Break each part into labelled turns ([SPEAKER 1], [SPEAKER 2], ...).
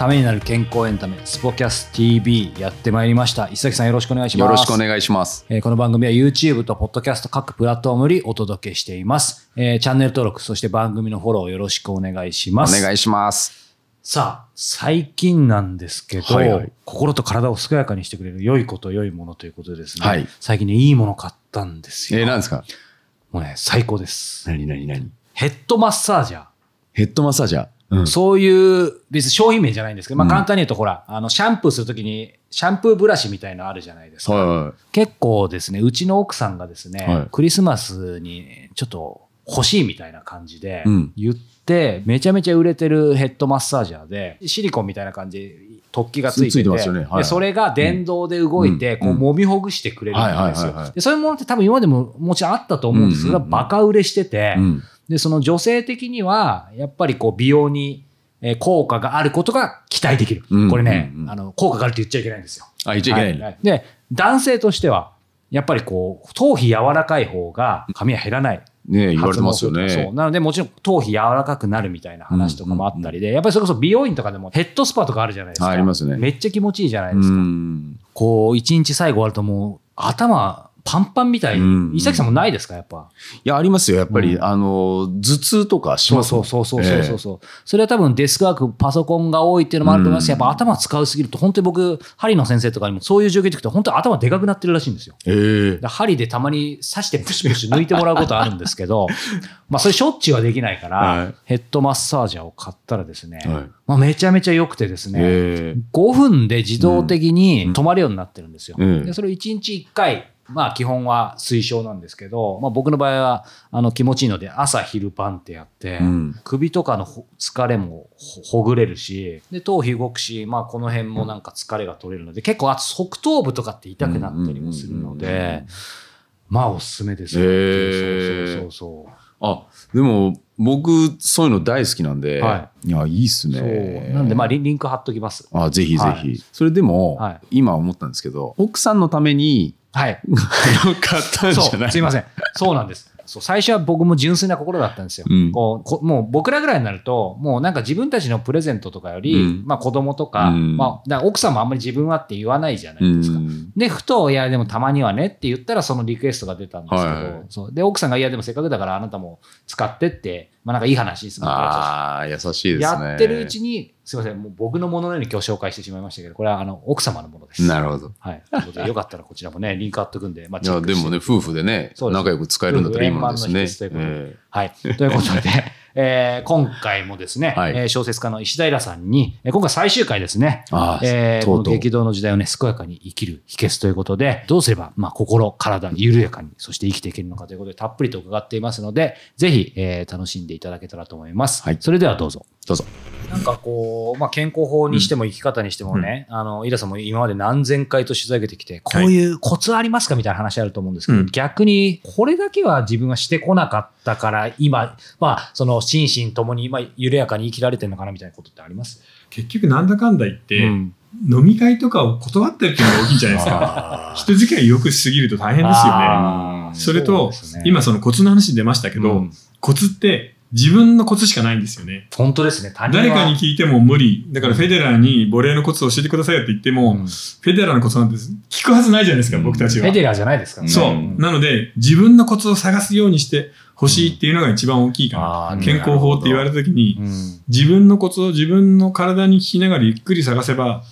[SPEAKER 1] ためになる健康エンタメスポキャス TV やってまいりました。石崎さんよろしくお願いします。
[SPEAKER 2] よろしくお願いします。
[SPEAKER 1] えーこの番組は YouTube と Podcast 各プラットフォームにお届けしています、えーチャンネル登録そして番組のフォローよろしくお願いし
[SPEAKER 2] お
[SPEAKER 1] ます。
[SPEAKER 2] 願いします。
[SPEAKER 1] さあ最近なんですけど、
[SPEAKER 2] はいはい。
[SPEAKER 1] 心と体を健やかにしてくれる良いこと良いものということでですね、
[SPEAKER 2] はい。
[SPEAKER 1] 最近ねいいもの買ったんですよ、
[SPEAKER 2] えー、何ですか？
[SPEAKER 1] もうね最高です。
[SPEAKER 2] 何何何？
[SPEAKER 1] ヘッドマッサージャー。
[SPEAKER 2] ヘッドマッサージャー、うん、
[SPEAKER 1] そういう、別に商品名じゃないんですけど、まあ
[SPEAKER 2] うん。
[SPEAKER 1] 簡単に言うと、ほら、あの、シャンプーするときに、シャンプーブラシみたいのあるじゃないですか。
[SPEAKER 2] はいはい。
[SPEAKER 1] 結構ですね、うちの奥さんがですね、
[SPEAKER 2] はい。
[SPEAKER 1] クリスマスにちょっと欲しいみたいな感じで
[SPEAKER 2] うん。
[SPEAKER 1] 言って、めちゃめちゃ売れてるヘッドマッサージャーで、シリコンみたいな感じで突起がついてて
[SPEAKER 2] ね。はい
[SPEAKER 1] それが電動で動いて、こう、揉みほぐしてくれるんですよ。そういうものって多分今までももちろんあったと思うんですけど、
[SPEAKER 2] うんうんうん。
[SPEAKER 1] バカ売れしてて、
[SPEAKER 2] うん
[SPEAKER 1] で、その女性的には、やっぱりこう美容にえー効果があることが期待できる。
[SPEAKER 2] うん
[SPEAKER 1] これね、
[SPEAKER 2] うんうん
[SPEAKER 1] あの、効果があるって言っちゃいけないんですよ。
[SPEAKER 2] あ言っちゃいけない、
[SPEAKER 1] ははで、男性としては、やっぱりこう、頭皮柔らかい方が髪は減らない。
[SPEAKER 2] ね言われてますよ
[SPEAKER 1] 発毛するとそう。
[SPEAKER 2] ね
[SPEAKER 1] なので、もちろん頭皮柔らかくなるみたいな話とかもあったりで、やっぱりそれこそ美容院とかでもヘッドスパとかあるじゃないですか。
[SPEAKER 2] あありますね
[SPEAKER 1] めっちゃ気持ちいいじゃないで
[SPEAKER 2] う
[SPEAKER 1] すか。
[SPEAKER 2] ん
[SPEAKER 1] こう、一日最後終わるともう、頭、パンパンみたい
[SPEAKER 2] うん。
[SPEAKER 1] に。石崎さんもないですかやっぱ？
[SPEAKER 2] いやありますよ。やっぱり、
[SPEAKER 1] うん。
[SPEAKER 2] あの頭痛とかし
[SPEAKER 1] そう
[SPEAKER 2] ます
[SPEAKER 1] そうそうそうそうそうそう、それは多分デスクワーク、パソコンが多いっていうのもあると思います。し、
[SPEAKER 2] うん。
[SPEAKER 1] やっぱ頭使うすぎると、本当に僕、針の先生とかにもそういう状況で聞くと、本当に頭でかくなってるらしいんですよ。
[SPEAKER 2] えー、
[SPEAKER 1] 針でたまに刺してプシュプシュ抜いてもらうことあるんですけど、まあそれしょっちゅうはできないから、
[SPEAKER 2] はい。
[SPEAKER 1] ヘッドマッサージャーを買ったらですね、
[SPEAKER 2] はい。
[SPEAKER 1] まあ、めちゃめちゃ良くてですね、
[SPEAKER 2] えー
[SPEAKER 1] 5分で自動的に止まるようになってるんですよ。
[SPEAKER 2] うん。
[SPEAKER 1] でそれを1日1回、まあ基本は推奨なんですけど、まあ僕の場合はあの気持ちいいので朝昼晩ってやって、
[SPEAKER 2] うん。
[SPEAKER 1] 首とかのほ疲れもほほぐれるし、で頭皮動くし、まあこの辺もなんか疲れが取れるので、結構あと側頭部とかって痛くなったりもするので、まあおすすめですよ。そうそうそう
[SPEAKER 2] あでも僕そういうの大好きなんで、、
[SPEAKER 1] はい。
[SPEAKER 2] やいいっす。ね。
[SPEAKER 1] なんでまあリンリンク貼っときます。
[SPEAKER 2] あぜひぜひ、
[SPEAKER 1] はい。
[SPEAKER 2] それでも、
[SPEAKER 1] はい。
[SPEAKER 2] 今思ったんですけど奥さんのために
[SPEAKER 1] はい。
[SPEAKER 2] 買ったんじ
[SPEAKER 1] そう、
[SPEAKER 2] ゃない？
[SPEAKER 1] すいません。そうなんです。そう最初は僕も純粋な心だったんですよ。
[SPEAKER 2] うん
[SPEAKER 1] こうこもう僕らぐらいになると、もうなんか自分たちのプレゼントとかより、
[SPEAKER 2] うん
[SPEAKER 1] まあ子供とか、
[SPEAKER 2] うん
[SPEAKER 1] まあ奥さんもあんまり自分はって言わないじゃな
[SPEAKER 2] う
[SPEAKER 1] いですか。
[SPEAKER 2] ん
[SPEAKER 1] で、ふと、いや、でもたまにはねって言ったら、そのリクエストが出たんですけど、
[SPEAKER 2] はいはい
[SPEAKER 1] そうで、奥さんが、いや、でもせっかくだからあなたも使ってって、まあなんかいい話です
[SPEAKER 2] ああ優しいですね。
[SPEAKER 1] やってるうちに、すいません、もう僕のもののように今日紹介してしまいましたけど、これはあの奥様のものです。
[SPEAKER 2] なるほど。
[SPEAKER 1] はい。ということで、よかったらこちらもね、リンク貼っとくんで、まあ、
[SPEAKER 2] いやでもね夫婦でね仲良く使えるんだったらいいものですね。
[SPEAKER 1] ということで。
[SPEAKER 2] え。
[SPEAKER 1] はい。ということで、えー今回もですね、
[SPEAKER 2] はい。
[SPEAKER 1] えー小説家の石平さんに、えー今回最終回ですね、えー
[SPEAKER 2] とうとう。
[SPEAKER 1] この激動の時代をね、健やかに生きる秘訣ということで、どうすれば、まあ、心、体、緩やかに、そして生きていけるのかということで、たっぷりと伺っていますので、ぜひ、えー楽しんでいただけたらと思います。
[SPEAKER 2] はい。
[SPEAKER 1] それではどうぞ。
[SPEAKER 2] どうぞ
[SPEAKER 1] なんかこう、まあ、健康法にしても生き方にしてもね、あの、イラさんも今まで何千回と取材受けてきて、こういうコツありますかみたいな話あると思うんですけど、
[SPEAKER 2] うん。
[SPEAKER 1] 逆に、これだけは自分はしてこなかったから、今、まあ、その心身ともに、まあ、緩やかに生きられてるのかなみたいなことってあります？
[SPEAKER 3] 結局なんだかんだ言って、
[SPEAKER 1] うん。
[SPEAKER 3] 飲み会とかを断ってるっていうのが大きいんじゃないですか。人付き合いよくしすぎると大変ですよね。それと、
[SPEAKER 1] ね。
[SPEAKER 3] 今そのコツの話出ましたけど、
[SPEAKER 1] うん。
[SPEAKER 3] コツって自分のコツしかないんですよね。
[SPEAKER 1] 本当ですね。
[SPEAKER 3] 誰かに聞いても無理。だからフェデラーにボレーのコツを教えてくださいよって言っても、
[SPEAKER 1] うん
[SPEAKER 3] フェデラーのコツなんて聞くはずないじゃないですか、
[SPEAKER 2] うん
[SPEAKER 3] 僕たちは
[SPEAKER 1] フェ。デラーじゃないですからね。
[SPEAKER 3] そう。
[SPEAKER 1] ん
[SPEAKER 3] なので、自分のコツを探すようにしてほしいっていうのが一番大きいか
[SPEAKER 1] あー
[SPEAKER 3] な。健康法って言われた時に、
[SPEAKER 1] うん
[SPEAKER 3] 自分のコツを自分の体に聞きながらゆっくり探せば、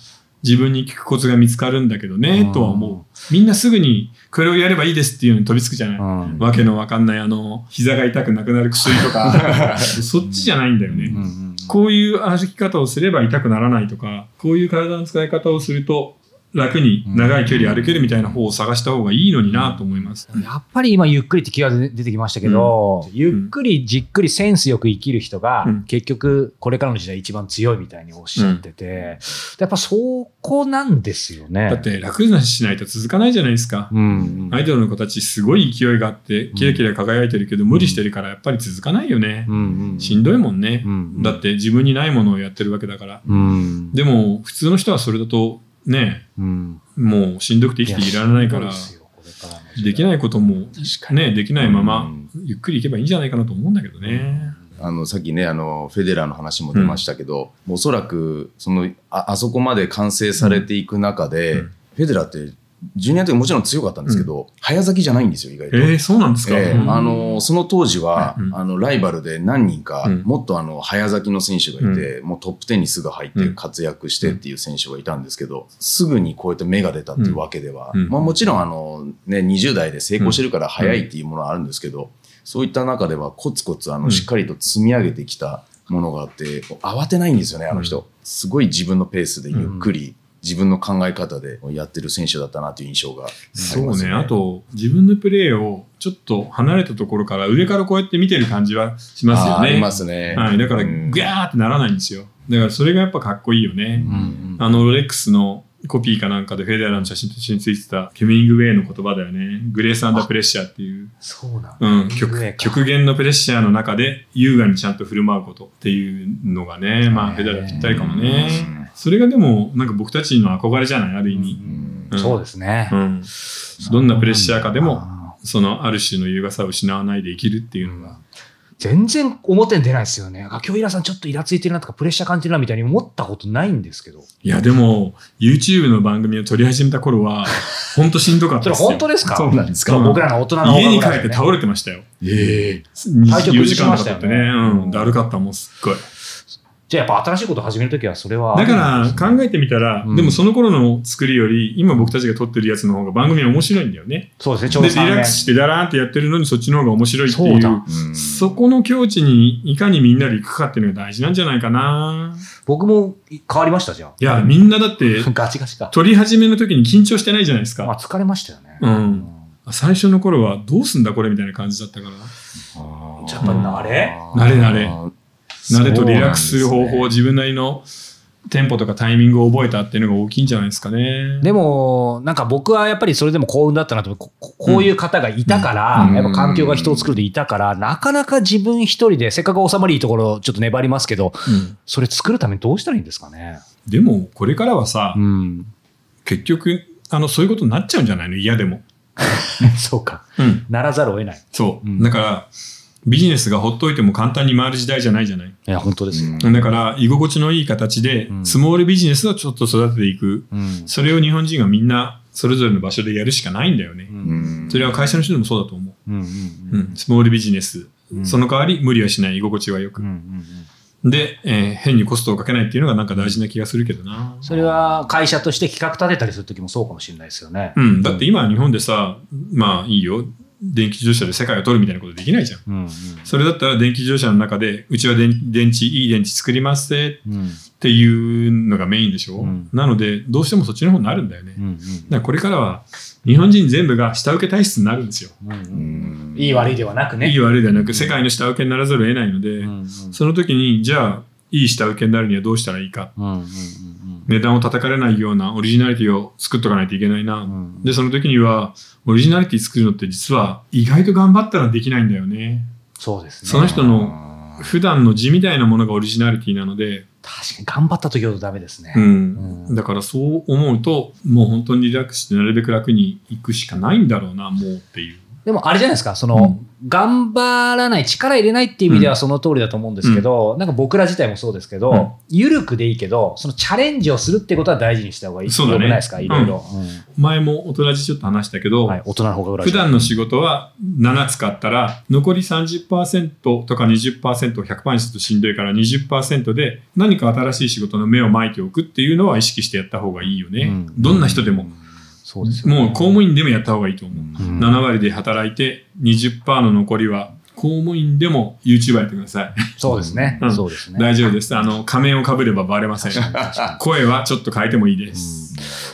[SPEAKER 3] 自分に効くコツが見つかるんだけどね、とは思う。みんなすぐにこれをやればいいですっていうのに飛びつくじゃない。
[SPEAKER 1] うん
[SPEAKER 3] わけのわかんないあの、膝が痛くなくなる薬とか、そっちじゃないんだよね。
[SPEAKER 1] うんうん
[SPEAKER 3] こういう歩き方をすれば痛くならないとか、こういう体の使い方をすると楽に長い距離歩けるみたいな方を探した方がいいのになと思います。
[SPEAKER 1] やっぱり今ゆっくりって気が出てきましたけど、ゆっくりじっくりセンスよく生きる人が、
[SPEAKER 3] うん
[SPEAKER 1] 結局これからの時代一番強いみたいにおっしゃってて、やっぱそこなんですよね。
[SPEAKER 3] だって楽なしないと続かないじゃないですか。
[SPEAKER 1] うん、
[SPEAKER 3] アイドルの子たちすごい勢いがあってキラキラ輝いてるけど無理してるからやっぱり続かないよね。
[SPEAKER 1] うんうん
[SPEAKER 3] しんどいもんね。
[SPEAKER 1] うん
[SPEAKER 3] だって自分にないものをやってるわけだから。
[SPEAKER 1] うん
[SPEAKER 3] でも普通の人はそれだとね、
[SPEAKER 1] うん。
[SPEAKER 3] もうしんどくて生きていられないから
[SPEAKER 1] ですよこれからの時代。
[SPEAKER 3] できないこともね、できないまま
[SPEAKER 2] うん。
[SPEAKER 3] ゆっくりいけばいいんじゃないかなと思うんだけどね。
[SPEAKER 2] あのさっきねあのフェデラーの話も出ましたけど、おそらくそのああそこまで完成されていく中で、
[SPEAKER 3] うん。
[SPEAKER 2] フェデラーってジュニアの時もちろん強かったんですけど、早咲きじゃないんですよ意外と。
[SPEAKER 3] えー、そうなんですか。うん。
[SPEAKER 2] ええあのその当時は、
[SPEAKER 3] うん。
[SPEAKER 2] あのライバルで何人か、
[SPEAKER 3] うん。
[SPEAKER 2] もっとあの早咲きの選手がいて、もうトップ10にすぐ入って
[SPEAKER 3] うん。
[SPEAKER 2] 活躍してっていう選手がいたんですけど、すぐにこうやって芽が出たっていうわけでは、
[SPEAKER 3] うん。
[SPEAKER 2] まあ、もちろんあの、ね、20代で成功してるから早いっていうものはあるんですけど、そういった中ではコツコツあ
[SPEAKER 3] うん。
[SPEAKER 2] のしっかりと積み上げてきたものがあって、慌てないんですよねあの人、
[SPEAKER 3] うん。
[SPEAKER 2] すごい自分のペースでゆっくり、自分の考え方でやってる選手だったなという印象があります
[SPEAKER 3] そうね。あと、自分のプレーをちょっと離れたところから上からこうやって見てる感じはしますよね。
[SPEAKER 2] ありますね。
[SPEAKER 3] はい。だから、
[SPEAKER 2] うん
[SPEAKER 3] グヤーってならないんですよ。だから、それがやっぱかっこいいよね。
[SPEAKER 1] うんうん
[SPEAKER 3] あの、ロレックスのコピーかなんかでフェデラーの写真と一緒についてたケミングウェイの言葉だよね。グレースアンダープレッシャーっていう。
[SPEAKER 1] そうなんだ
[SPEAKER 3] うん、極極限のプレッシャーの中で優雅にちゃんと振る舞うことっていうのがね、まあ、フェデラーぴったりかもね。それがでも、なんか僕たちの憧れじゃない、ある意味。うん
[SPEAKER 1] そうですね
[SPEAKER 3] う。ん。どんなプレッシャーかでも、そのある種の優雅さを失わないで生きるっていうのが。
[SPEAKER 1] 全然表に出ないですよね。あ、今日イラさんちょっとイラついてるなとかプレッシャー感じるなみたいに思ったことないんですけど。
[SPEAKER 3] いや、でも、YouTube の番組を撮り始めた頃は、ほんとしんどかっ
[SPEAKER 1] それ
[SPEAKER 3] たですよ。
[SPEAKER 1] 本当ですか？
[SPEAKER 2] そうなんですか
[SPEAKER 1] 僕らの大人の
[SPEAKER 3] 家に帰
[SPEAKER 1] 方
[SPEAKER 3] って倒れてましたよ。
[SPEAKER 2] ええ
[SPEAKER 1] 体調
[SPEAKER 3] 4
[SPEAKER 1] 崩しま
[SPEAKER 3] 時間と
[SPEAKER 1] したよね
[SPEAKER 3] か経ってね。うん。だるかったもん、すっごい。
[SPEAKER 1] じゃあやっぱ新しいこと始めるときはそれは。
[SPEAKER 3] だから考えてみたら、
[SPEAKER 1] うん
[SPEAKER 3] でもその頃の作りより、今僕たちが撮ってるやつの方が番組は面白いんだよね。
[SPEAKER 1] そうですね、ちょう
[SPEAKER 3] で、
[SPEAKER 1] ど3年
[SPEAKER 3] リラックスしてダラーンってやってるのにそっちの方が面白いってい
[SPEAKER 1] そうだ
[SPEAKER 3] う。そこの境地にいかにみんなで行くかっていうのが大事なんじゃないかな。
[SPEAKER 1] 僕も変わりましたじゃん。
[SPEAKER 3] いや、みんなだって、
[SPEAKER 1] ガチガチか。
[SPEAKER 3] 撮り始めの時に緊張してないじゃないですか。
[SPEAKER 1] まあ疲れましたよね。
[SPEAKER 3] うん最初の頃はどうすんだこれみたいな感じだったから。
[SPEAKER 1] じゃあやっぱ慣れ？
[SPEAKER 3] 慣れ慣れ慣れとリラックスする方法を自分なりのテンポとかタイミングを覚えたっていうのが大きいんじゃないですかね。
[SPEAKER 1] でも、なんか僕はやっぱりそれでも幸運だったなとこういう方がいたから、
[SPEAKER 2] うん
[SPEAKER 1] やっぱ環境が人を作るでいたから、なかなか自分一人で、せっかく収まりいいところちょっと粘りますけど、
[SPEAKER 3] うん
[SPEAKER 1] それ作るためにどうしたらいいんですかね。
[SPEAKER 3] でもこれからはさ、
[SPEAKER 1] うん。
[SPEAKER 3] 結局あのそういうことになっちゃうんじゃないの？嫌でも。
[SPEAKER 1] そうか。
[SPEAKER 3] うん、
[SPEAKER 1] ならざるを得ない。
[SPEAKER 3] そう、
[SPEAKER 1] うん
[SPEAKER 3] だからビジネスがほっといても簡単に回る時代じゃないじゃない？
[SPEAKER 1] いや、本当ですよ。
[SPEAKER 3] だから居心地のいい形で、
[SPEAKER 1] うん
[SPEAKER 3] スモールビジネスをちょっと育てていく。
[SPEAKER 1] うん。
[SPEAKER 3] それを日本人がみんなそれぞれの場所でやるしかないんだよね。
[SPEAKER 1] うん
[SPEAKER 2] うん
[SPEAKER 3] それは会社の人でもそうだと思う。
[SPEAKER 1] うんうん
[SPEAKER 3] うん、スモールビジネス。
[SPEAKER 1] うん
[SPEAKER 3] その代わり無理はしない、居心地はよく。
[SPEAKER 1] うんうんうん
[SPEAKER 3] で、えー変にコストをかけないっていうのがなんか大事な気がするけどな。
[SPEAKER 1] それは会社として企画立てたりするときもそうかもしれないですよね。
[SPEAKER 3] うん、だって今日本でさ、まあいいよ。電気自動車で世界を取るみたいなことできないじゃん。
[SPEAKER 1] うんうん
[SPEAKER 3] それだったら電気自動車の中で、うちは電電池、いい電池作りますぜ
[SPEAKER 1] うん
[SPEAKER 3] っていうのがメインでしょ。
[SPEAKER 1] うん
[SPEAKER 3] なので、どうしてもそっちの方になるんだよね。
[SPEAKER 1] うんうん
[SPEAKER 3] だからこれからは日本人全部が下請け体質になるんですよ。
[SPEAKER 1] うんう
[SPEAKER 2] うんん
[SPEAKER 1] いい悪いではなくね。
[SPEAKER 3] いい悪いではなく、世界の下請けにならざるを得ないので、
[SPEAKER 1] うんうん
[SPEAKER 3] その時に、じゃあ、いい下請けになるにはどうしたらいいか。
[SPEAKER 1] うんうんうん
[SPEAKER 3] 値段を叩かれないようなオリジナリティを作っとかないといけないな。
[SPEAKER 1] うん
[SPEAKER 3] で、その時には、オリジナリティ作るのって実は意外と頑張ったらできないんだよね。
[SPEAKER 1] そうですね。
[SPEAKER 3] その人の普段の字みたいなものがオリジナリティなので、
[SPEAKER 1] 確かに頑張った時ほどダメですね。
[SPEAKER 3] うん。
[SPEAKER 1] うん
[SPEAKER 3] だからそう思うと、もう本当にリラックスしてなるべく楽に行くしかないんだろうな、もうっていう。
[SPEAKER 1] でもあれじゃないですか、その、頑張らない、力入れないっていう意味ではその通りだと思うんですけど、なんか僕ら自体もそうですけど、
[SPEAKER 3] うん。
[SPEAKER 1] ゆるくでいいけど、そのチャレンジをするってことは大事にした方がいい。
[SPEAKER 3] そうだね。
[SPEAKER 1] ないですか、いろいろ。
[SPEAKER 3] 前も大人じちょっと話したけど、
[SPEAKER 1] うんはい、大人の方が裏
[SPEAKER 3] 普段の仕事は7使ったら、残り30%とか20%を100%にするとしんどいから20%で何か新しい仕事の芽をまいておくっていうのは意識してやった方がいいよね。
[SPEAKER 1] うん。
[SPEAKER 3] どんな人でも。
[SPEAKER 1] そうですよね
[SPEAKER 3] もう公務員でもやった方がいいと思う。
[SPEAKER 1] うん
[SPEAKER 3] 7割で働いて20%の残りは公務員でも YouTuber やってください。
[SPEAKER 1] そうですね。
[SPEAKER 3] うん
[SPEAKER 1] そうですね。
[SPEAKER 3] 大丈夫です。あの、仮面をかぶればバレません。声はちょっと変えてもいいです。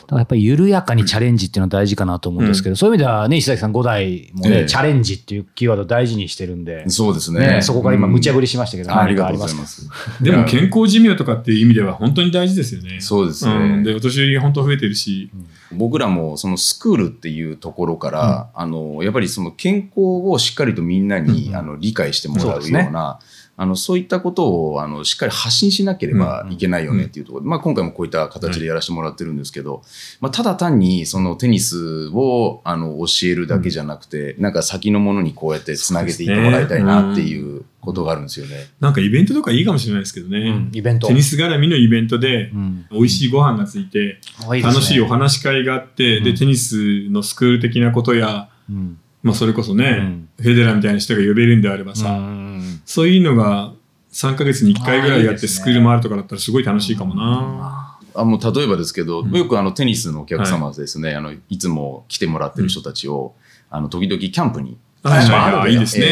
[SPEAKER 1] からやっぱり緩やかにチャレンジっていうのは大事かなと思うんですけど、そういう意味ではね、石崎さん5代もね、
[SPEAKER 2] ええ。
[SPEAKER 1] チャレンジっていうキーワードを大事にしてるんで、
[SPEAKER 2] そうですね。
[SPEAKER 1] ねそこから今無茶ぶりしましたけど、
[SPEAKER 2] ああり
[SPEAKER 1] 何か？
[SPEAKER 2] がとうござい
[SPEAKER 1] あります。
[SPEAKER 3] でも健康寿命とかっていう意味では本当に大事ですよね。
[SPEAKER 2] そうですね。
[SPEAKER 3] うん、で、お年寄り本当増えてるし。
[SPEAKER 2] 僕らもそのスクールっていうところから、あのやっぱりその健康をしっかりとみんなに、
[SPEAKER 1] うん
[SPEAKER 2] あの理解してもらうようなあのそういったことをあのしっかり発信しなければいけないよねっていうところ。で、まあ、今回もこういった形でやらせてもらってるんですけど、まあ、ただ単にそのテニスをあの教えるだけじゃなくて、なんか先のものにこうやってつなげていってもらいたいなっていうことがあるんですよね。
[SPEAKER 3] なんかイベントとかいいかもしれないですけどね。
[SPEAKER 1] うん。イベント。
[SPEAKER 3] テニス絡みのイベントで
[SPEAKER 1] うん。
[SPEAKER 3] 美味しいご飯がついて、
[SPEAKER 1] いいですね。
[SPEAKER 3] 楽しいお話し会があって、で、
[SPEAKER 1] うん。
[SPEAKER 3] テニスのスクール的なことや、
[SPEAKER 1] うん。
[SPEAKER 3] まあそれこそね、
[SPEAKER 1] うん。
[SPEAKER 3] フェデラーみたいな人が呼べるんであればさ、
[SPEAKER 1] うん
[SPEAKER 3] そういうのが3ヶ月に1回ぐらいやってスクールもあるとかだったらすごい楽しいかもな。
[SPEAKER 2] あもう例えばですけど、
[SPEAKER 3] うん。
[SPEAKER 2] よくあのテニスのお客様ですね、い、あのいつも来てもらってる人たちを、あの時々キャンプに、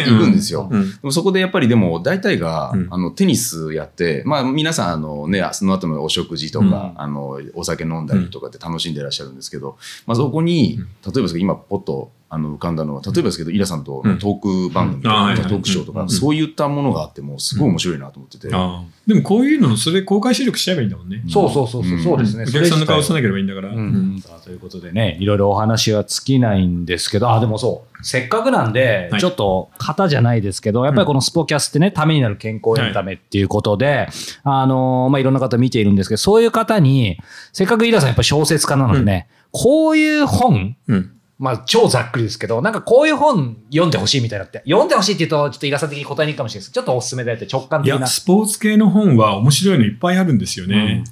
[SPEAKER 2] 行くんですよ。
[SPEAKER 3] うん。
[SPEAKER 2] でもそこでやっぱりでも大体が、
[SPEAKER 3] うん。
[SPEAKER 2] あのテニスやって、まあ皆さんあのね、その後のお食事とか、
[SPEAKER 1] うん。
[SPEAKER 2] あのお酒飲んだりとかって楽しんでらっしゃるんですけど、まあそこに、
[SPEAKER 3] うん。
[SPEAKER 2] 例えばですけど今ポッとあの浮かんだのは、例えばですけど、イラさんと
[SPEAKER 3] うん。
[SPEAKER 2] トーク番組とか、
[SPEAKER 3] あはいはい。
[SPEAKER 2] トークショーとか、
[SPEAKER 3] うん。
[SPEAKER 2] そういったものがあってもすごい面白いなと思ってて。
[SPEAKER 3] でもこういうの、それ公開収録しちゃえばいいんだもんね。
[SPEAKER 1] そうそうそうそう、
[SPEAKER 2] うん
[SPEAKER 1] そうですね。
[SPEAKER 3] お客さんの顔さなければいいんだから。
[SPEAKER 1] うん。
[SPEAKER 3] うん。
[SPEAKER 1] さあということでね、いろいろお話は尽きないんですけど、あ、でもそう、せっかくなんで、
[SPEAKER 3] はい
[SPEAKER 1] ちょっと型じゃないですけど、やっぱりこのスポキャスってね、ためになる健康エンタメっていうことで、あのーまあ、いろんな方見ているんですけど、そういう方に、せっかくイラさんやっぱ小説家なのでね、こういう本、
[SPEAKER 3] うん。
[SPEAKER 1] まあ、超ざっくりですけど、なんかこういう本読んでほしいみたいなって、読んでほしいって言うと、ちょっとイラさん的に答えにくいかもしれないです。ちょっとおすすめでやって直感
[SPEAKER 3] いや、
[SPEAKER 1] 的な。
[SPEAKER 3] スポーツ系の本は面白いのいっぱいあるんですよね。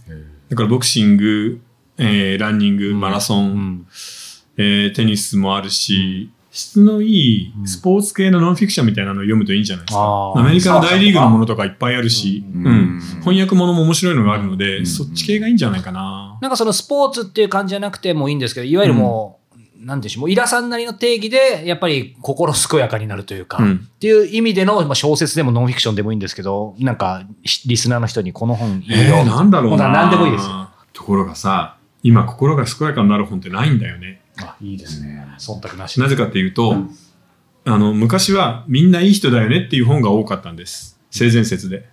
[SPEAKER 3] だからボクシング、えーランニング、マラソン、
[SPEAKER 1] うん。
[SPEAKER 3] えーテニスもあるし、質のいいスポーツ系のノンフィクションみたいなのを読むといいんじゃないですか。アメリカの大リーグのものとかいっぱいあるし、
[SPEAKER 2] うん。
[SPEAKER 3] うん。翻訳ものも面白いのがあるので、
[SPEAKER 2] うん。
[SPEAKER 3] そっち系がいいんじゃないかな。
[SPEAKER 1] なんかそのスポーツっていう感じじゃなくてもいいんですけど、いわゆるもう、なんでしょう、もうイラさんなりの定義で、やっぱり心健やかになるというか、
[SPEAKER 3] うん
[SPEAKER 1] っていう意味での、まあ、小説でもノンフィクションでもいいんですけど、なんか、しリスナーの人にこの本いいよ。
[SPEAKER 3] えー、なんだろう
[SPEAKER 1] もう
[SPEAKER 3] な。
[SPEAKER 1] 何でもいいですよ。
[SPEAKER 3] ところがさ、今心が健やかになる本ってないんだよね。
[SPEAKER 1] あいいですね。忖度なし
[SPEAKER 3] なぜかっていうと、あの、昔はみんないい人だよねっていう本が多かったんです。性善説で。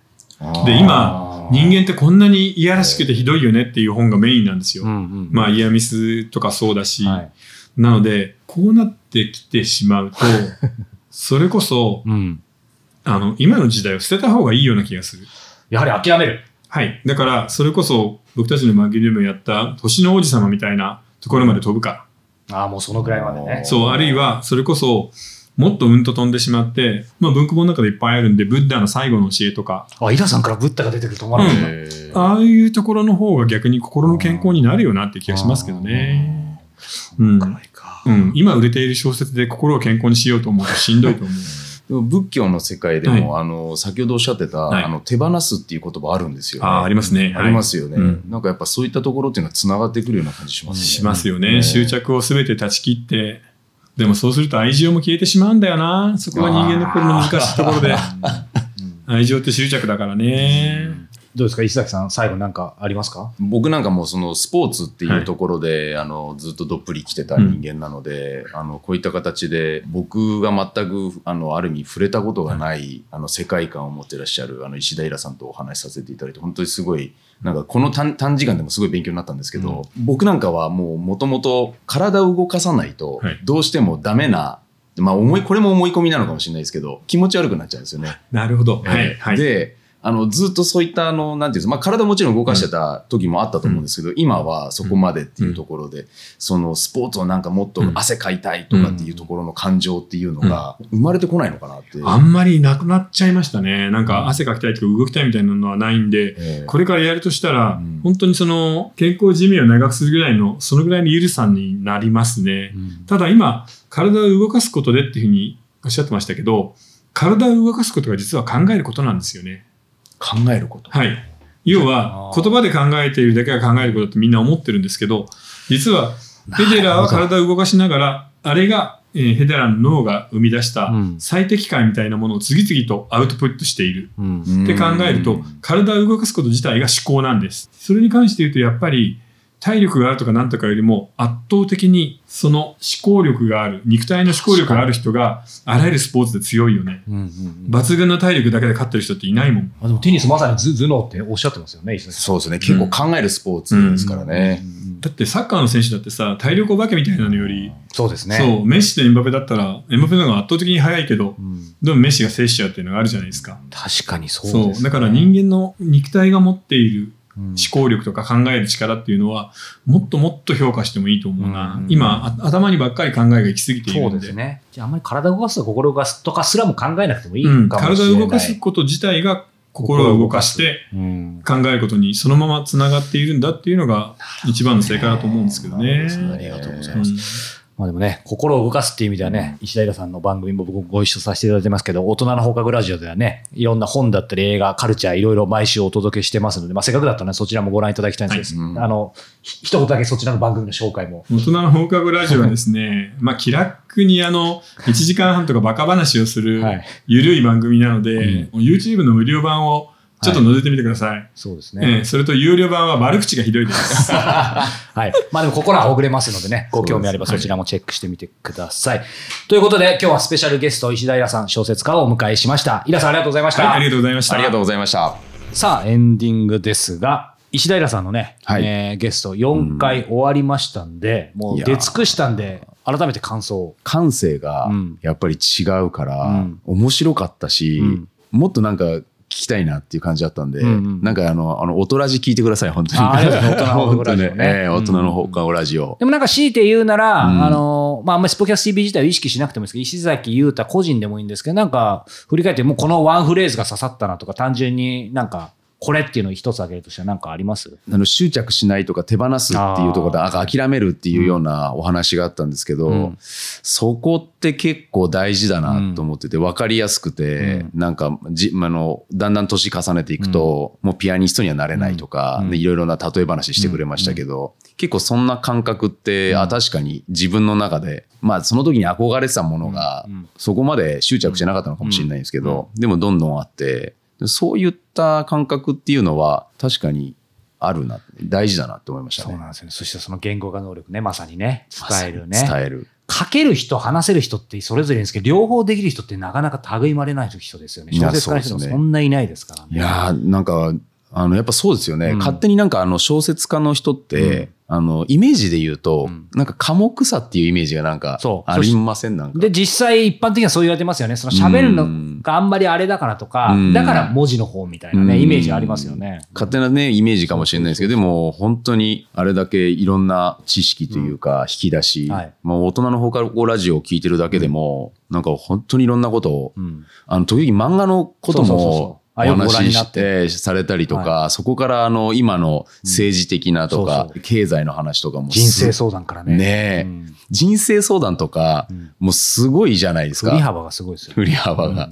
[SPEAKER 3] で、今、人間ってこんなにいやらしくてひどいよねっていう本がメインなんですよ。
[SPEAKER 1] うんうん。
[SPEAKER 3] まあ、イヤミスとかそうだし、
[SPEAKER 1] はい。
[SPEAKER 3] なので、こうなってきてしまうと、それこそ、
[SPEAKER 1] うん。
[SPEAKER 3] あの、今の時代を捨てた方がいいような気がする。
[SPEAKER 1] やはり諦める。
[SPEAKER 3] はい。だから、それこそ、僕たちの番組でもやった、年の王子様みたいなところまで飛ぶか。
[SPEAKER 1] ああ、もうそのぐらいまでね。
[SPEAKER 3] そう、あるいは、それこそ、もっとうんと飛んでしまって、まあ、文庫本の中でいっぱいあるんで、ブッダの最後の教えとか、
[SPEAKER 1] あ、イラさんからブッダが出てくると思わなかった。
[SPEAKER 2] えー
[SPEAKER 3] ああいうところの方が逆に心の健康になるよなって気がしますけどね。うん。うん。今売れている小説で心を健康にしようと思うとしんどいと思う。
[SPEAKER 2] でも仏教の世界でも、あの先ほどおっしゃってた、
[SPEAKER 3] はい
[SPEAKER 2] あの手放すっていう言葉あるんですよ、ね。
[SPEAKER 3] ああ、ありますね。
[SPEAKER 2] ありますよね、
[SPEAKER 3] うん
[SPEAKER 2] なんかやっぱそういったところっていうのはつながってくるような感じしますね。
[SPEAKER 3] しますよね。
[SPEAKER 2] ね
[SPEAKER 3] 執着をすべて断ち切って、でもそうすると愛情も消えてしまうんだよな。そこが人間の心の難しいところで。愛情って執着だからね。
[SPEAKER 1] どうですか？石崎さん、最後なんかありますか？
[SPEAKER 2] 僕なんかもうそのスポーツっていうところで、あのずっとどっぷり来てた人間なので、あのこういった形で僕が全くあのある意味触れたことがない、あの世界観を持ってらっしゃるあの石田イラさんとお話しさせていただいて本当にすごいなんかこの短短時間でもすごい勉強になったんですけど、僕なんかはもうもともと体を動かさないと
[SPEAKER 3] はい
[SPEAKER 2] どうしてもダメな、まあ思いこれも思い込みなのかもしれないですけど気持ち悪くなっちゃうんですよね。
[SPEAKER 3] なるほど。はい。はい。
[SPEAKER 2] で、あの、ずっとそういった、あの、なんていうんですか、まあ、体もちろん動かしてた時もあったと思うんですけど、今はそこまでっていうところで、そのスポーツをなんかもっと汗かいたいとかっていうところの感情っていうのが生まれてこないのかなって。
[SPEAKER 3] あんまりなくなっちゃいましたね。なんか汗かきたいとか動きたいみたいなのはないんで、
[SPEAKER 2] ええ
[SPEAKER 3] これからやるとしたら、
[SPEAKER 2] うん
[SPEAKER 3] 本当にその健康寿命を長くするぐらいの、そのぐらいの緩さになりますね。ただ今、体を動かすことでっていうふうにおっしゃってましたけど、体を動かすことが実は考えることなんですよね。
[SPEAKER 2] 考えること。
[SPEAKER 3] はい。要は言葉で考えているだけが考えることってみんな思ってるんですけど、実は、フェデラーは体を動かしながら、あれが、えーフェデラーの脳が生み出した
[SPEAKER 1] うん
[SPEAKER 3] 最適解みたいなものを次々とアウトプットしている。
[SPEAKER 1] うん。
[SPEAKER 3] って考えると、体を動かすこと自体が思考なんです。それに関して言うと、やっぱり、体力があるとかなんとかよりも圧倒的にその思考力がある、肉体の思考力がある人があらゆるスポーツで強いよね。
[SPEAKER 1] うんうんうん
[SPEAKER 3] 抜群の体力だけで勝ってる人っていないもん。
[SPEAKER 1] あでもテニスまさに頭頭脳っておっしゃってますよね、
[SPEAKER 2] そうですね。結構考えるスポーツですからね。
[SPEAKER 3] だってサッカーの選手だってさ、体力お化けみたいなのより、
[SPEAKER 1] そうですね。
[SPEAKER 3] そう、メッシとエムバペだったら、エムバペの方が圧倒的に速いけど、
[SPEAKER 1] うん
[SPEAKER 3] でもメッシが制しちゃうっていうのがあるじゃないですか。
[SPEAKER 1] 確かにそう
[SPEAKER 3] そう
[SPEAKER 1] です、ね。
[SPEAKER 3] だから人間の肉体が持っている
[SPEAKER 1] うん
[SPEAKER 3] 思考力とか考える力っていうのは、もっともっと評価してもいいと思うな。
[SPEAKER 1] うん
[SPEAKER 3] 今、あ頭にばっかり考えが行き過ぎている
[SPEAKER 1] そ
[SPEAKER 3] んで。
[SPEAKER 1] うですね。じゃあ、あんまり体を動かすとか心を動かすとかすらも考えなくてもいい
[SPEAKER 3] うん、
[SPEAKER 1] かもしれない。
[SPEAKER 3] 体を動かすこと自体が心を動かして
[SPEAKER 1] うん
[SPEAKER 3] 考えることにそのままつながっているんだっていうのが一番の正解だと思うんですけどね。
[SPEAKER 1] ありがとうござい
[SPEAKER 3] うん
[SPEAKER 1] ます。まあでもね、心を動かすっていう意味ではね、石平さんの番組も僕ご一緒させていただいてますけど、大人の放課後ラジオではね、いろんな本だったり映画、カルチャー、いろいろ毎週お届けしてますので、まあせっかくだったらね、そちらもご覧いただきたいんですけど、
[SPEAKER 2] はいうん。
[SPEAKER 1] あの、ひ一言だけそちらの番組の紹介も。
[SPEAKER 3] 大人の放課後ラジオはですね、まあ気楽にあの、1時間半とかバカ話をする
[SPEAKER 1] はい。
[SPEAKER 3] ゆるい番組なので、YouTube の無料版をちょっと覗いてみてください。
[SPEAKER 1] そうです
[SPEAKER 3] ええ
[SPEAKER 1] ね。
[SPEAKER 3] それと有料版は悪口がひどいです。
[SPEAKER 1] はい。まあでも心はほぐれますのでね、ご興味あればそちらもチェックしてみてください。ということで、今日はスペシャルゲスト、石平さん、小説家をお迎えしました。イラさんありがとうございました。
[SPEAKER 3] はい、ありがとうございました。
[SPEAKER 2] ありがとうございました。
[SPEAKER 1] さあ、エンディングですが、石平さんのね、
[SPEAKER 2] はい
[SPEAKER 1] えーゲスト4回終わりましたんで、もう
[SPEAKER 2] いやー
[SPEAKER 1] 出尽くしたんで、改めて感想を。
[SPEAKER 2] 感性が
[SPEAKER 1] うん
[SPEAKER 2] やっぱり違うから、
[SPEAKER 1] うん
[SPEAKER 2] 面白かったし、
[SPEAKER 1] うん
[SPEAKER 2] もっとなんか聞きたいなっていう感じだったんで、
[SPEAKER 1] うんうん。
[SPEAKER 2] なんかあの、あの、音ラジ聞いてください、本当に。
[SPEAKER 1] 大人の放課ね。
[SPEAKER 2] ええ大人の放課後ラジオ。
[SPEAKER 1] でもなんか強いて言うなら、
[SPEAKER 2] うん。
[SPEAKER 1] あの、まあ、あんまりスポキャス TV 自体を意識しなくてもいいですけど、石崎優太個人でもいいんですけど、なんか、振り返ってもうこのワンフレーズが刺さったなとか、単純になんか、これっていうのを一つ挙げるとしたら何かあります？
[SPEAKER 2] あの執着しないとか手放すっていうところで
[SPEAKER 1] あ
[SPEAKER 2] 諦めるっていうようなお話があったんですけど、
[SPEAKER 1] うん。
[SPEAKER 2] そこって結構大事だなと思ってて分かりやすくて、なんかじあのだんだん年重ねていくと、もうピアニストにはなれないとか、いろいろな例え話してくれましたけど、結構そんな感覚って、あ確かに自分の中でまあその時に憧れてたものが、
[SPEAKER 1] うん。うん。
[SPEAKER 2] そこまで執着してなかったのかもしれないんですけど、でもどんどんあってそういった感覚っていうのは確かにあるな大事だなって思いましたね。
[SPEAKER 1] そうなんですよね。そしてその言語化能力ね、まさにね、伝えるね。
[SPEAKER 2] 伝える。
[SPEAKER 1] 書ける人、話せる人ってそれぞれですけど、両方できる人ってなかなか類まれない人ですよね。小説家の人も
[SPEAKER 2] そ
[SPEAKER 1] んないないですからね。
[SPEAKER 2] いやーなんかあのやっぱそうですよね、
[SPEAKER 1] うん
[SPEAKER 2] 勝手になんかあの小説家の人って、あのイメージで言うと、
[SPEAKER 1] うん。
[SPEAKER 2] なんか寡黙さっていうイメージがなんかありません？なんか。
[SPEAKER 1] で、実際一般的にはそう言われてますよね。その喋るのがあんまりあれだからとか、
[SPEAKER 2] うん。
[SPEAKER 1] だから文字の方みたいなね、
[SPEAKER 2] うん。
[SPEAKER 1] イメージありますよね。
[SPEAKER 2] 勝手なね、イメージかもしれないですけど、でも本当にあれだけいろんな知識というか引き出し、
[SPEAKER 1] はい。
[SPEAKER 2] まあ大人の放課後ラジオを聞いてるだけでも、なんか本当にいろんなことを、
[SPEAKER 1] うん。
[SPEAKER 2] あの、時々漫画のこともお話しし
[SPEAKER 1] て
[SPEAKER 2] て、されたりとか、そこからあの、今の政治的なとか
[SPEAKER 1] うんそう、
[SPEAKER 2] 経済の話とかもす
[SPEAKER 1] 人生相談からね。
[SPEAKER 2] ねえ。
[SPEAKER 1] うん。
[SPEAKER 2] 人生相談とか、
[SPEAKER 1] ん。
[SPEAKER 2] もうすごいじゃないですか。
[SPEAKER 1] 振り幅がすごいですよね。
[SPEAKER 2] 振り幅が。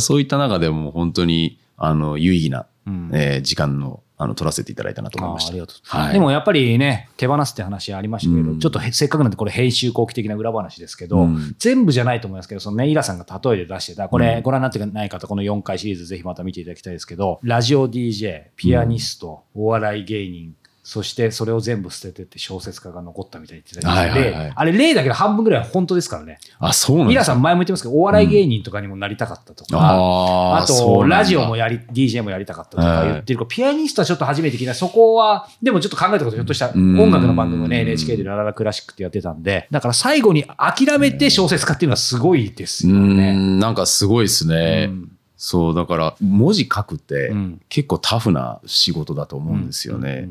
[SPEAKER 2] そういった中でも本当に、あの、有意義な、
[SPEAKER 1] うん。
[SPEAKER 2] えー時間の、あの、取らせていただいたなと思いました。
[SPEAKER 1] あありがとう、
[SPEAKER 2] はい。
[SPEAKER 1] でもやっぱりね、手放すって話ありましたけど、
[SPEAKER 2] うん。
[SPEAKER 1] ちょっとへせっかくなんでこれ編集後期的な裏話ですけど、
[SPEAKER 2] うん。
[SPEAKER 1] 全部じゃないと思いますけど、そのね、イラさんが例えで出してた、これ
[SPEAKER 2] うん。
[SPEAKER 1] ご覧になってない方、この4回シリーズぜひまた見ていただきたいですけど、ラジオ DJ、ピアニスト、お笑い芸人、そしてそれを全部捨ててって小説家が残ったみたいに言ってたりして
[SPEAKER 2] はいはいはい
[SPEAKER 1] あれ例だけど半分ぐらいは本当ですからね。
[SPEAKER 2] あ、そうなん
[SPEAKER 1] さん前も言ってますけど、お笑い芸人とかにもなりたかったとか、
[SPEAKER 2] あー
[SPEAKER 1] あと、
[SPEAKER 2] そうなんだ
[SPEAKER 1] ラジオもやり、DJ もやりたかったとか
[SPEAKER 2] はい
[SPEAKER 1] 言ってる、ピアニストはちょっと初めて聞いた。そこは、でもちょっと考えたことひょっとした音楽の番組もね、NHK でラララクラシックってやってたんで、だから最後に諦めて小説家っていうのはすごいです
[SPEAKER 2] う
[SPEAKER 1] よね。
[SPEAKER 2] ん、なんかすごいですね。
[SPEAKER 1] うん
[SPEAKER 2] そう、だから、文字書くって
[SPEAKER 1] うん
[SPEAKER 2] 結構タフな仕事だと思うんですよね。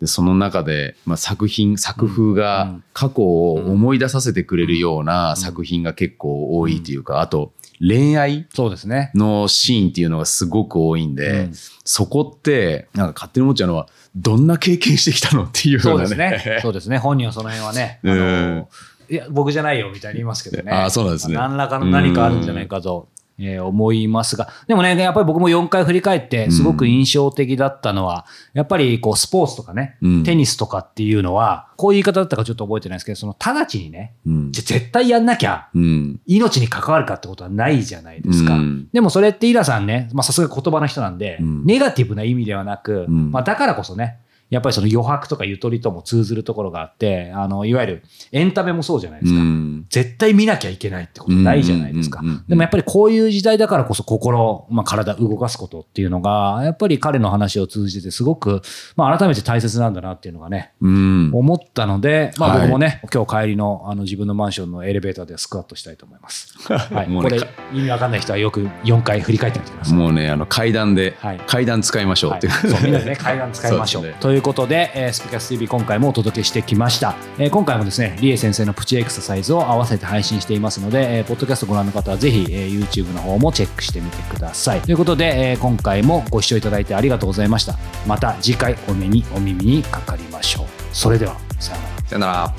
[SPEAKER 2] で、その中で、まあ、作品、作風
[SPEAKER 1] う
[SPEAKER 2] が
[SPEAKER 1] ん
[SPEAKER 2] 過去を思い出させてくれるような作品が結構多いというか、あと、恋愛
[SPEAKER 1] そうですね。
[SPEAKER 2] のシーンっていうのがすごく多いんで、
[SPEAKER 1] うん
[SPEAKER 2] そこって、なんか勝手に思っちゃうのは、どんな経験してきたのっていうよ
[SPEAKER 1] そうですね。そうですね。本人はその辺はね、あ
[SPEAKER 2] うん
[SPEAKER 1] の、いや、僕じゃないよみたいに言いますけどね。
[SPEAKER 2] あそうなんですね
[SPEAKER 1] 何らかの何かあるんじゃないかと。えー思いますが、でもね、やっぱり僕も4回振り返って、すごく印象的だったのは、やっぱりこうスポーツとかね、
[SPEAKER 2] うん。
[SPEAKER 1] テニスとかっていうのは、こういう言い方だったかちょっと覚えてないですけど、その直ちにね、
[SPEAKER 2] うん。
[SPEAKER 1] じゃ絶対やんなきゃ、
[SPEAKER 2] うん。
[SPEAKER 1] 命に関わるかってことはないじゃないですか。
[SPEAKER 2] うん。
[SPEAKER 1] でもそれってイラさんね、まあさすが言葉の人なんで、
[SPEAKER 2] うん。
[SPEAKER 1] ネガティブな意味ではなく、
[SPEAKER 2] うん。
[SPEAKER 1] まあだからこそね、やっぱりその余白とかゆとりとも通ずるところがあって、あの、いわゆるエンタメもそうじゃないですか。
[SPEAKER 2] うん
[SPEAKER 1] 絶対見なきゃいけないってことないじゃないですか。でもやっぱりこういう時代だからこそ心、まあ体動かすことっていうのが、やっぱり彼の話を通じてすごく、まあ改めて大切なんだなっていうのがね、
[SPEAKER 2] うん。
[SPEAKER 1] 思ったので、まあ
[SPEAKER 2] はい
[SPEAKER 1] 僕もね、今日帰りのあの自分のマンションのエレベーターでスクワットしたいと思います。はい。これ意味わかんない人はよく4回振り返ってみてください。
[SPEAKER 2] もうね、あの階段で、
[SPEAKER 1] はい
[SPEAKER 2] 階段使いましょう
[SPEAKER 1] はい、
[SPEAKER 2] っていう。
[SPEAKER 1] そうみんなでね階段使いましょうということで、えースピキャス TV 今回もお届けしてきました、えー今回もですねリエ先生のプチエクササイズを合わせて配信していますので、えーポッドキャストご覧の方はぜひ、えー YouTube の方もチェックしてみてください。ということで、えー今回もご視聴いただいてありがとうございました。また次回お目にお耳にかかりましょう。それではさようなら。
[SPEAKER 2] さよなら。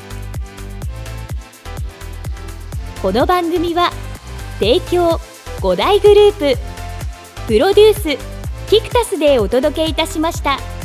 [SPEAKER 4] この番組は提供5大グループ。プロデュースキクタスでお届けいたしました。